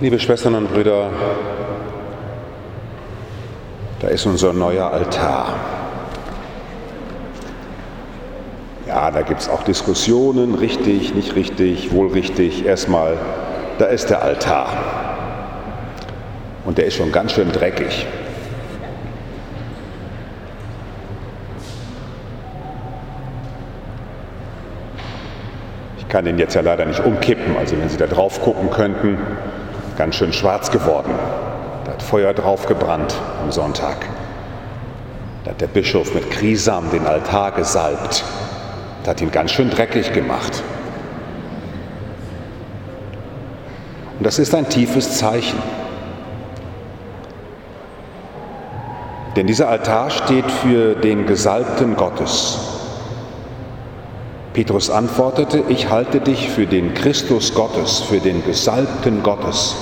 Liebe Schwestern und Brüder, da ist unser neuer Altar. Ja, da gibt es auch Diskussionen, richtig, nicht richtig, wohl richtig. Erstmal, da ist der Altar. Und der ist schon ganz schön dreckig. Ich kann den jetzt ja leider nicht umkippen, also wenn Sie da drauf gucken könnten, ganz schön schwarz geworden. Da hat Feuer drauf gebrannt am Sonntag. Da hat der Bischof mit Krisam den Altar gesalbt. Das hat ihn ganz schön dreckig gemacht. Und das ist ein tiefes Zeichen. Denn dieser Altar steht für den Gesalbten Gottes. Petrus antwortete, ich halte dich für den Christus Gottes, für den Gesalbten Gottes.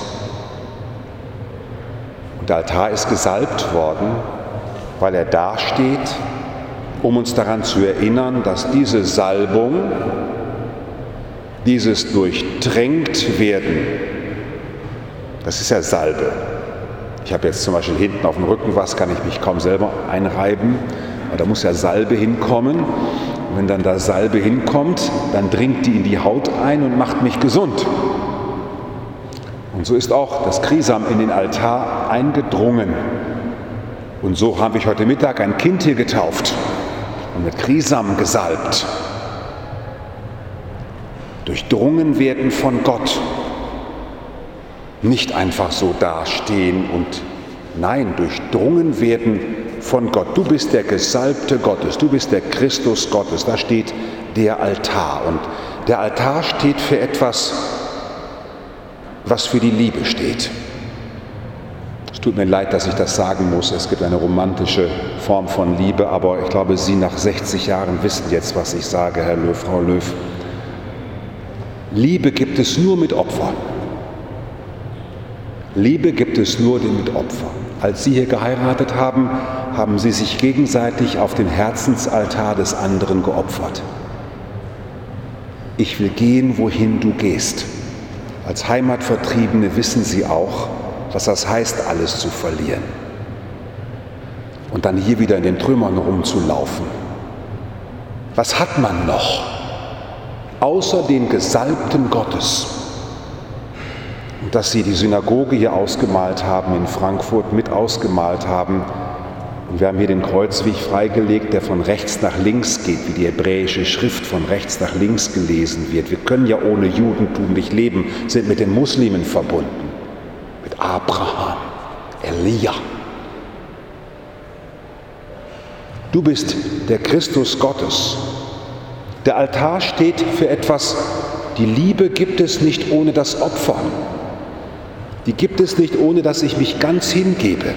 Und der Altar ist gesalbt worden, weil er dasteht, um uns daran zu erinnern, dass diese Salbung, dieses durchtränkt werden, das ist ja Salbe. Ich habe jetzt zum Beispiel hinten auf dem Rücken was, kann ich mich kaum selber einreiben, aber da muss ja Salbe hinkommen. Wenn dann da Salbe hinkommt, dann dringt die in die Haut ein und macht mich gesund. Und so ist auch das Krisam in den Altar eingedrungen. Und so habe ich heute Mittag ein Kind hier getauft und mit Krisam gesalbt. Durchdrungen werden von Gott. Nicht einfach so dastehen und nein, durchdrungen werden von Gott. Du bist der Gesalbte Gottes, du bist der Christus Gottes. Da steht der Altar. Und der Altar steht für etwas, was für die Liebe steht. Es tut mir leid, dass ich das sagen muss. Es gibt eine romantische Form von Liebe, aber ich glaube, Sie nach 60 Jahren wissen jetzt, was ich sage, Herr Löw, Frau Löw. Liebe gibt es nur mit Opfer. Liebe gibt es nur mit Opfer. Als Sie hier geheiratet haben, haben Sie sich gegenseitig auf den Herzensaltar des anderen geopfert. Ich will gehen, wohin du gehst. Als Heimatvertriebene wissen Sie auch, was das heißt, alles zu verlieren. Und dann hier wieder in den Trümmern rumzulaufen. Was hat man noch außer den Gesalbten Gottes? Dass Sie die Synagoge hier ausgemalt haben in Frankfurt, mit ausgemalt haben. Und wir haben hier den Kreuzweg freigelegt, der von rechts nach links geht, wie die hebräische Schrift von rechts nach links gelesen wird. Wir können ja ohne Judentum nicht leben, sind mit den Muslimen verbunden. Abraham, Elia. Du bist der Christus Gottes. Der Altar steht für etwas, die Liebe gibt es nicht ohne das Opfer. Die gibt es nicht ohne, dass ich mich ganz hingebe.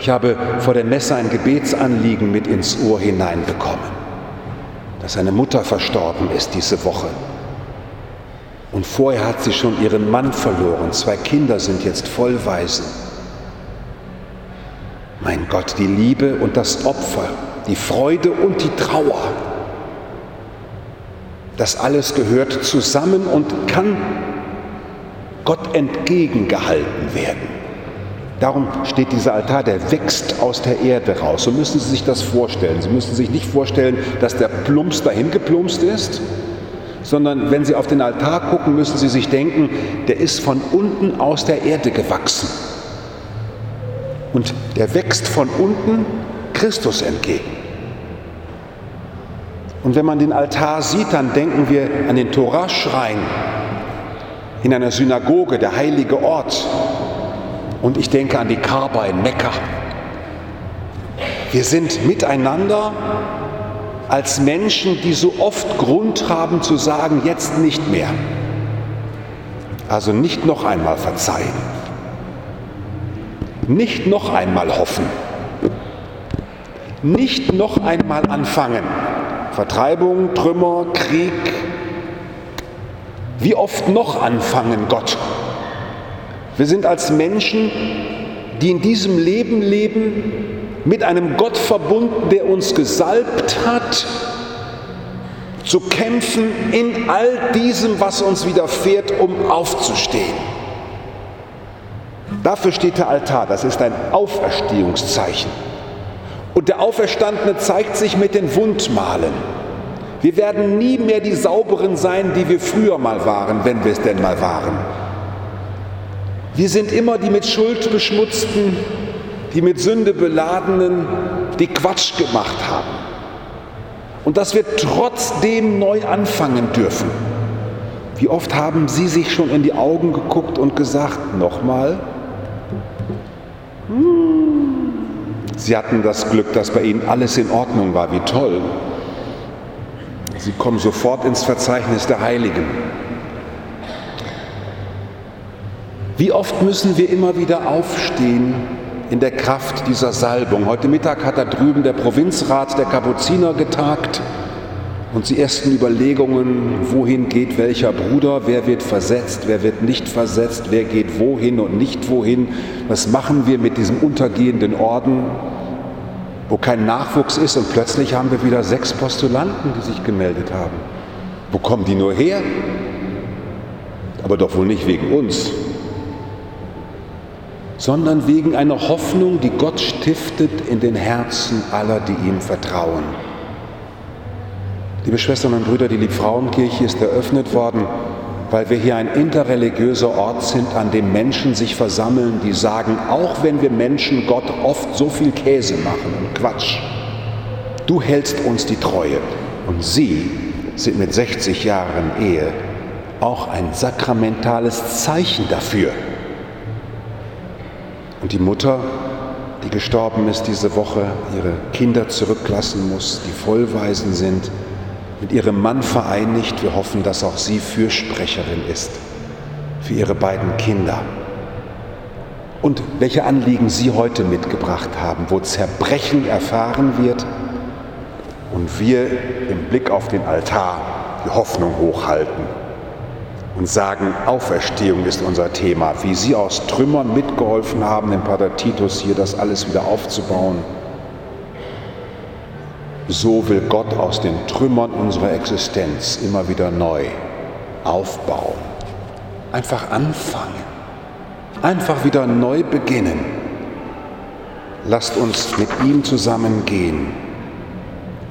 Ich habe vor der Messe ein Gebetsanliegen mit ins Ohr hineinbekommen, dass eine Mutter verstorben ist diese Woche. Und vorher hat sie schon ihren Mann verloren. Zwei Kinder sind jetzt vollweisen. Mein Gott, die Liebe und das Opfer, die Freude und die Trauer. Das alles gehört zusammen und kann Gott entgegengehalten werden. Darum steht dieser Altar, der wächst aus der Erde raus. So müssen Sie sich das vorstellen. Sie müssen sich nicht vorstellen, dass der Plumps dahin geplumpst ist, sondern wenn Sie auf den Altar gucken, müssen Sie sich denken, der ist von unten aus der Erde gewachsen. Und der wächst von unten Christus entgegen. Und wenn man den Altar sieht, dann denken wir an den Torah-Schrein in einer Synagoge, der heilige Ort. Und ich denke an die Kaaba in Mekka. Wir sind miteinander als Menschen, die so oft Grund haben zu sagen, jetzt nicht mehr. Also nicht noch einmal verzeihen, nicht noch einmal hoffen, nicht noch einmal anfangen. Vertreibung, Trümmer, Krieg. Wie oft noch anfangen, Gott? Wir sind als Menschen, die in diesem Leben leben, mit einem Gott verbunden, der uns gesalbt hat, zu kämpfen in all diesem, was uns widerfährt, um aufzustehen. Dafür steht der Altar, das ist ein Auferstehungszeichen. Und der Auferstandene zeigt sich mit den Wundmalen. Wir werden nie mehr die Sauberen sein, die wir früher mal waren, wenn wir es denn mal waren. Wir sind immer die mit Schuld beschmutzten, die mit Sünde beladenen, die Quatsch gemacht haben. Und dass wir trotzdem neu anfangen dürfen. Wie oft haben Sie sich schon in die Augen geguckt und gesagt, nochmal? Sie hatten das Glück, dass bei Ihnen alles in Ordnung war. Wie toll. Sie kommen sofort ins Verzeichnis der Heiligen. Wie oft müssen wir immer wieder aufstehen in der Kraft dieser Salbung? Heute Mittag hat da drüben der Provinzrat der Kapuziner getagt und die ersten Überlegungen, wohin geht welcher Bruder, wer wird versetzt, wer wird nicht versetzt, wer geht wohin und nicht wohin, was machen wir mit diesem untergehenden Orden, wo kein Nachwuchs ist und plötzlich haben wir wieder sechs Postulanten, die sich gemeldet haben. Wo kommen die nur her? Aber doch wohl nicht wegen uns, sondern wegen einer Hoffnung, die Gott stiftet in den Herzen aller, die ihm vertrauen. Liebe Schwestern und Brüder, die Liebfrauenkirche ist eröffnet worden, weil wir hier ein interreligiöser Ort sind, an dem Menschen sich versammeln, die sagen, auch wenn wir Menschen Gott oft so viel Käse machen und Quatsch, du hältst uns die Treue. Und sie sind mit 60 Jahren Ehe auch ein sakramentales Zeichen dafür. Und die Mutter, die gestorben ist diese Woche, ihre Kinder zurücklassen muss, die Vollweisen sind, mit ihrem Mann vereinigt. Wir hoffen, dass auch sie Fürsprecherin ist für ihre beiden Kinder. Und welche Anliegen Sie heute mitgebracht haben, wo Zerbrechen erfahren wird und wir im Blick auf den Altar die Hoffnung hochhalten und sagen, Auferstehung ist unser Thema, wie Sie aus Trümmern mitgeholfen haben, dem Pater Titus hier das alles wieder aufzubauen so will Gott aus den Trümmern unserer Existenz immer wieder neu aufbauen. Einfach anfangen. Einfach wieder neu beginnen. Lasst uns mit ihm zusammen gehen.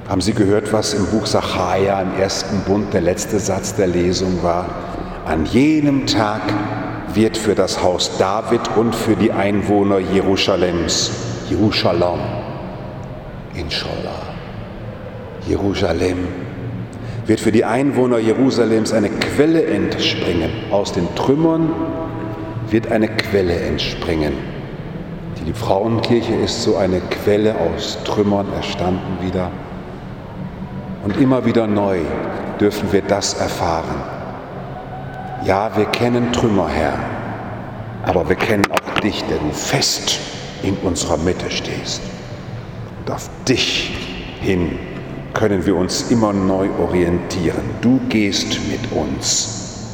Haben Sie gehört, was im Buch Sacharja im ersten Bund der letzte Satz der Lesung war? An jenem Tag wird für das Haus David und für die Einwohner Jerusalems, Jerusalem, Inshallah, Jerusalem wird für die Einwohner Jerusalems eine Quelle entspringen. Aus den Trümmern wird eine Quelle entspringen. Die Frauenkirche ist so eine Quelle aus Trümmern erstanden wieder. Und immer wieder neu dürfen wir das erfahren. Ja, wir kennen Trümmer, Herr, aber wir kennen auch dich, der du fest in unserer Mitte stehst. Und auf dich hin können wir uns immer neu orientieren. Du gehst mit uns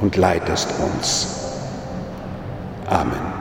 und leitest uns. Amen.